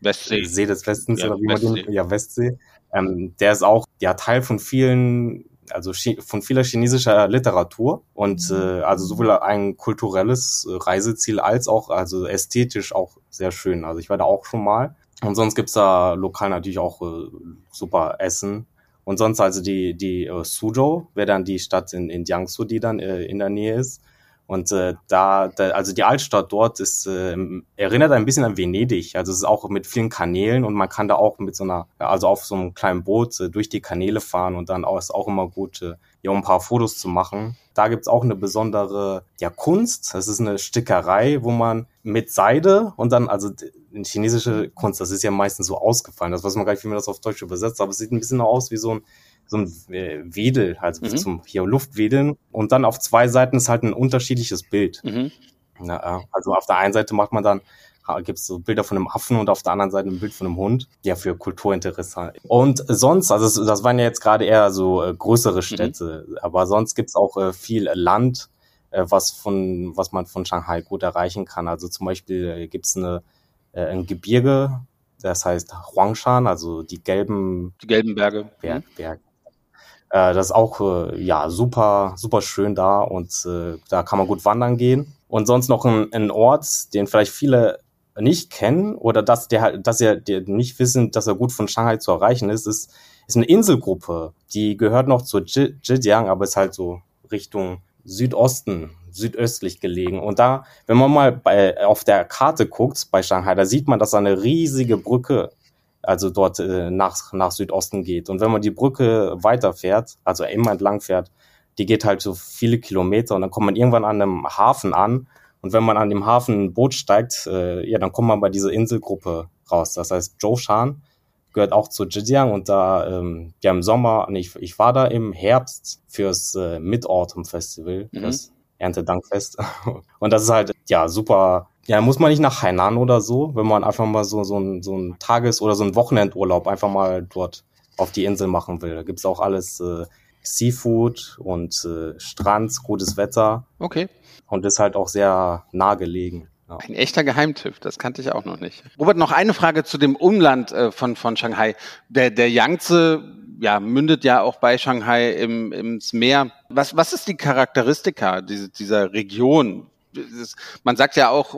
Westsee. See des Westens ja, oder wie Westsee. man den, ja Westsee. Ähm, der ist auch ja Teil von vielen also von vieler chinesischer Literatur und äh, also sowohl ein kulturelles äh, Reiseziel als auch also ästhetisch auch sehr schön. Also ich war da auch schon mal. Und sonst gibt's da lokal natürlich auch äh, super Essen. Und sonst also die, die äh, Suzhou wäre dann die Stadt in, in Jiangsu, die dann äh, in der Nähe ist. Und äh, da, da, also die Altstadt dort ist, äh, erinnert ein bisschen an Venedig. Also es ist auch mit vielen Kanälen und man kann da auch mit so einer, also auf so einem kleinen Boot äh, durch die Kanäle fahren und dann auch, ist auch immer gut, äh, ja, um ein paar Fotos zu machen. Da gibt's auch eine besondere ja, Kunst. Das ist eine Stickerei, wo man mit Seide und dann, also in chinesische Kunst, das ist ja meistens so ausgefallen. Das weiß man gar nicht, wie man das auf Deutsch übersetzt, aber es sieht ein bisschen aus wie so ein so ein äh, Wedel, also mhm. zum hier Luftwedeln. Und dann auf zwei Seiten ist halt ein unterschiedliches Bild. Mhm. Ja, also auf der einen Seite macht man dann gibt es so Bilder von einem Affen und auf der anderen Seite ein Bild von einem Hund. Ja, für Kulturinteresse. Und sonst, also das waren ja jetzt gerade eher so äh, größere mhm. Städte, mhm. aber sonst gibt's auch äh, viel Land, äh, was von, was man von Shanghai gut erreichen kann. Also zum Beispiel äh, gibt's eine, äh, ein Gebirge, das heißt Huangshan, also die gelben, die gelben Berge. Berg, mhm. Berg, äh, das ist auch äh, ja super, super schön da und äh, da kann man gut wandern gehen. Und sonst noch ein, ein Ort, den vielleicht viele nicht kennen oder dass der halt, dass er der nicht wissen, dass er gut von Shanghai zu erreichen ist, ist, ist eine Inselgruppe. Die gehört noch zu Zhejiang, aber ist halt so Richtung Südosten, südöstlich gelegen. Und da, wenn man mal bei, auf der Karte guckt bei Shanghai, da sieht man, dass da eine riesige Brücke also dort äh, nach, nach Südosten geht. Und wenn man die Brücke weiterfährt, also immer entlang fährt, die geht halt so viele Kilometer und dann kommt man irgendwann an einem Hafen an. Und wenn man an dem Hafen ein Boot steigt, äh, ja, dann kommt man bei dieser Inselgruppe raus. Das heißt, Zhoushan gehört auch zu Zhejiang und da, ähm, ja, im Sommer, nee, ich, ich war da im Herbst fürs äh, Mid-Autumn Festival, mhm. das Erntedankfest. und das ist halt, ja, super ja, muss man nicht nach Hainan oder so, wenn man einfach mal so, so, ein, so ein Tages- oder so ein Wochenendurlaub einfach mal dort auf die Insel machen will. Da gibt's auch alles äh, Seafood und äh, Strand, gutes Wetter. Okay. Und ist halt auch sehr nah gelegen. Ein echter Geheimtipp, das kannte ich auch noch nicht. Robert, noch eine Frage zu dem Umland äh, von, von Shanghai. Der, der Yangtze ja, mündet ja auch bei Shanghai im, ins Meer. Was, was ist die Charakteristika diese, dieser Region? man sagt ja auch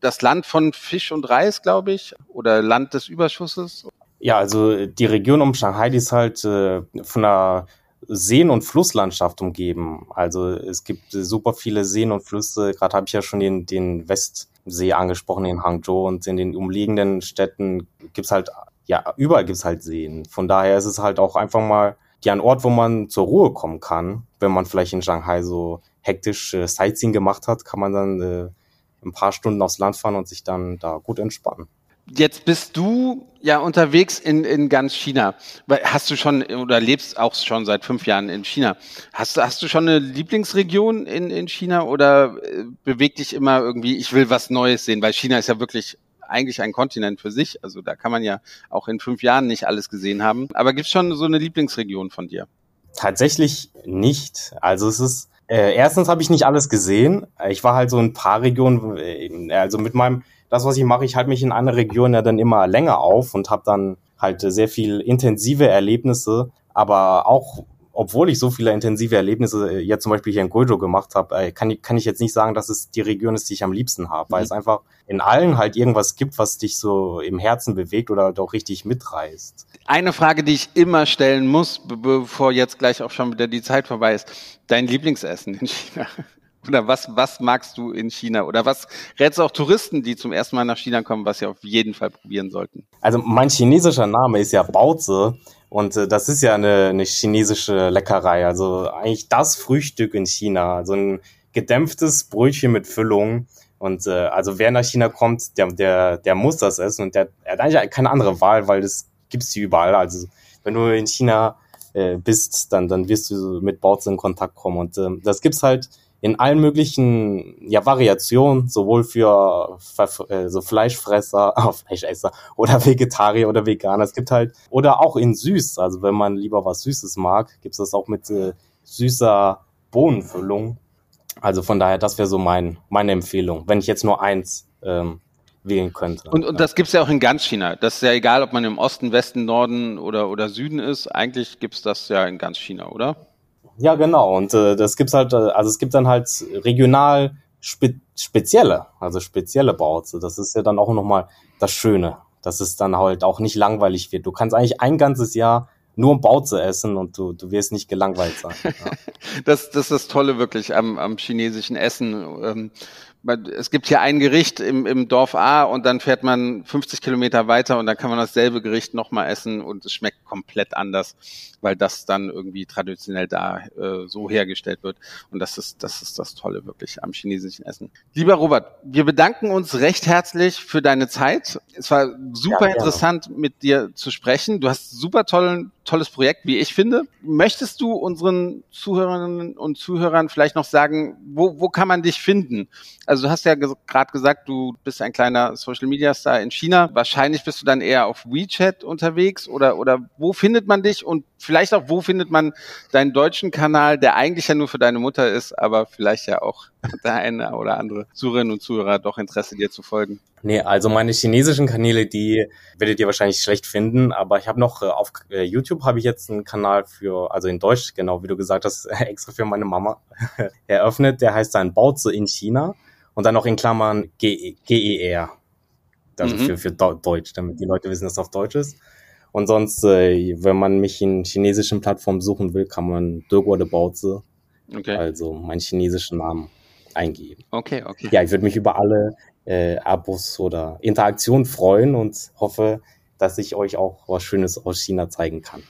das Land von Fisch und Reis, glaube ich, oder Land des Überschusses. Ja, also die Region um Shanghai, die ist halt äh, von einer Seen- und Flusslandschaft umgeben. Also es gibt super viele Seen und Flüsse. Gerade habe ich ja schon den, den Westsee angesprochen, in Hangzhou und in den umliegenden Städten gibt's halt, ja, überall gibt's halt Seen. Von daher ist es halt auch einfach mal ja ein Ort, wo man zur Ruhe kommen kann, wenn man vielleicht in Shanghai so hektisch äh, Sightseeing gemacht hat, kann man dann äh, ein paar Stunden aufs Land fahren und sich dann da gut entspannen. Jetzt bist du ja unterwegs in, in ganz China. Hast du schon oder lebst auch schon seit fünf Jahren in China? Hast, hast du schon eine Lieblingsregion in, in China oder äh, bewegt dich immer irgendwie, ich will was Neues sehen? Weil China ist ja wirklich eigentlich ein Kontinent für sich. Also da kann man ja auch in fünf Jahren nicht alles gesehen haben. Aber gibt es schon so eine Lieblingsregion von dir? Tatsächlich nicht. Also es ist äh, erstens habe ich nicht alles gesehen. Ich war halt so ein paar Regionen, äh, also mit meinem, das, was ich mache, ich halte mich in einer Region ja dann immer länger auf und habe dann halt sehr viel intensive Erlebnisse, aber auch obwohl ich so viele intensive Erlebnisse äh, jetzt zum Beispiel hier in Guizhou gemacht habe, äh, kann, ich, kann ich jetzt nicht sagen, dass es die Region ist, die ich am liebsten habe, mhm. weil es einfach in allen halt irgendwas gibt, was dich so im Herzen bewegt oder doch richtig mitreißt. Eine Frage, die ich immer stellen muss, bevor jetzt gleich auch schon wieder die Zeit vorbei ist. Dein Lieblingsessen in China? Oder was, was magst du in China? Oder was rätst du auch Touristen, die zum ersten Mal nach China kommen, was sie auf jeden Fall probieren sollten? Also mein chinesischer Name ist ja Baozi und äh, das ist ja eine, eine chinesische Leckerei. Also eigentlich das Frühstück in China. So ein gedämpftes Brötchen mit Füllung. Und äh, also wer nach China kommt, der, der, der muss das essen und der, der hat eigentlich keine andere Wahl, weil das gibt's hier überall. Also wenn du in China äh, bist, dann, dann wirst du mit Baozi in Kontakt kommen. Und äh, das gibt's halt in allen möglichen ja, Variationen, sowohl für äh, so Fleischfresser, äh, Fleischesser oder Vegetarier oder Veganer. Es gibt halt, oder auch in süß, also wenn man lieber was Süßes mag, gibt es das auch mit äh, süßer Bohnenfüllung. Also von daher, das wäre so mein, meine Empfehlung, wenn ich jetzt nur eins ähm, wählen könnte. Und, und das gibt's ja auch in ganz China. Das ist ja egal, ob man im Osten, Westen, Norden oder, oder Süden ist. Eigentlich gibt's das ja in ganz China, oder? Ja, genau. Und äh, das gibt's halt, äh, also es gibt dann halt regional spe spezielle, also spezielle Bautze. Das ist ja dann auch nochmal das Schöne, dass es dann halt auch nicht langweilig wird. Du kannst eigentlich ein ganzes Jahr nur Bautze essen und du, du wirst nicht gelangweilt sein. Ja. das, das ist das Tolle wirklich am, am chinesischen Essen. Ähm, es gibt hier ein Gericht im, im Dorf A und dann fährt man 50 Kilometer weiter und dann kann man dasselbe Gericht nochmal essen und es schmeckt komplett anders, weil das dann irgendwie traditionell da äh, so hergestellt wird. Und das ist, das ist das Tolle wirklich am chinesischen Essen. Lieber Robert, wir bedanken uns recht herzlich für deine Zeit. Es war super ja, interessant, mit dir zu sprechen. Du hast super tollen, tolles Projekt, wie ich finde. Möchtest du unseren Zuhörerinnen und Zuhörern vielleicht noch sagen, wo, wo kann man dich finden? Also du hast ja gerade gesagt, du bist ein kleiner Social Media Star in China. Wahrscheinlich bist du dann eher auf WeChat unterwegs oder, oder wo findet man dich und vielleicht auch, wo findet man deinen deutschen Kanal, der eigentlich ja nur für deine Mutter ist, aber vielleicht ja auch der eine oder andere Zuhörerinnen und Zuhörer doch Interesse dir zu folgen. Nee, also meine chinesischen Kanäle, die werdet ihr wahrscheinlich schlecht finden, aber ich habe noch äh, auf äh, YouTube habe ich jetzt einen Kanal für, also in Deutsch, genau wie du gesagt hast, extra für meine Mama eröffnet. Der heißt dann Baozi in China und dann noch in Klammern GER. Also mhm. für, für Deutsch, damit die Leute wissen, dass es auf Deutsch ist. Und sonst, äh, wenn man mich in chinesischen Plattformen suchen will, kann man de Baozi, okay. also meinen chinesischen Namen, eingeben. Okay, okay. Ja, ich würde mich über alle äh, Abos oder Interaktionen freuen und hoffe, dass ich euch auch was Schönes aus China zeigen kann.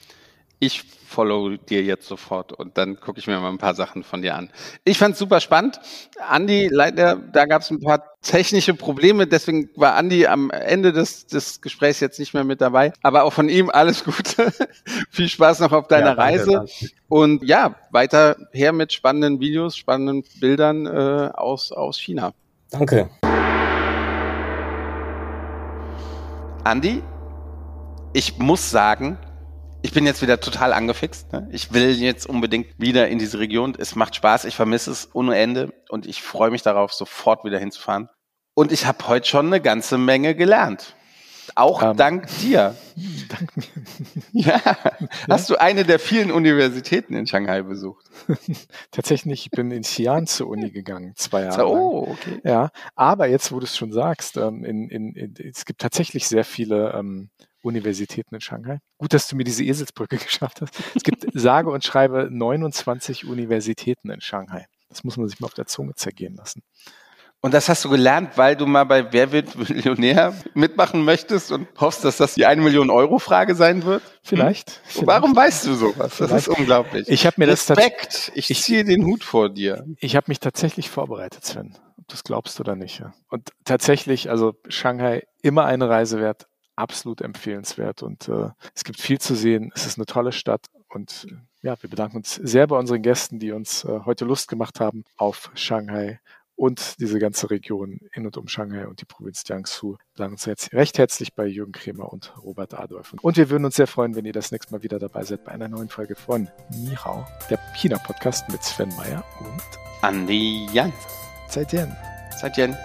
Ich follow dir jetzt sofort und dann gucke ich mir mal ein paar Sachen von dir an. Ich fand es super spannend. Andi, leider, da gab es ein paar technische Probleme, deswegen war Andi am Ende des, des Gesprächs jetzt nicht mehr mit dabei. Aber auch von ihm alles Gute. Viel Spaß noch auf deiner ja, Reise. Danke. Und ja, weiter her mit spannenden Videos, spannenden Bildern äh, aus, aus China. Danke. Andi, ich muss sagen, ich bin jetzt wieder total angefixt. Ne? Ich will jetzt unbedingt wieder in diese Region. Es macht Spaß, ich vermisse es ohne Ende und ich freue mich darauf, sofort wieder hinzufahren. Und ich habe heute schon eine ganze Menge gelernt. Auch um, ähm, dank dir. Dank mir. Ja. Hast du eine der vielen Universitäten in Shanghai besucht? Tatsächlich, ich bin in Xi'an zur Uni gegangen, zwei Jahre. Oh, okay. Ja, aber jetzt, wo du es schon sagst, ähm, in, in, in, es gibt tatsächlich sehr viele ähm, Universitäten in Shanghai. Gut, dass du mir diese Eselsbrücke geschafft hast. Es gibt sage und schreibe 29 Universitäten in Shanghai. Das muss man sich mal auf der Zunge zergehen lassen. Und das hast du gelernt, weil du mal bei Wer wird Millionär mitmachen möchtest und hoffst, dass das die eine Million Euro Frage sein wird? Vielleicht. Hm? vielleicht. Warum weißt du sowas? Das vielleicht. ist unglaublich. Ich habe mir Respekt. das Ich, ich ziehe den Hut vor dir. Ich habe mich tatsächlich vorbereitet, Sven. Ob du das glaubst oder nicht. Und tatsächlich, also Shanghai immer eine Reise wert, absolut empfehlenswert und äh, es gibt viel zu sehen. Es ist eine tolle Stadt und äh, ja, wir bedanken uns sehr bei unseren Gästen, die uns äh, heute Lust gemacht haben auf Shanghai und diese ganze Region in und um Shanghai und die Provinz Jiangsu. Wir bedanken uns jetzt recht herzlich bei Jürgen Kremer und Robert Adolf. Und wir würden uns sehr freuen, wenn ihr das nächste Mal wieder dabei seid bei einer neuen Folge von Ni Hao, der China-Podcast mit Sven Meyer und Andi Yang. Zaijian. Zaijian.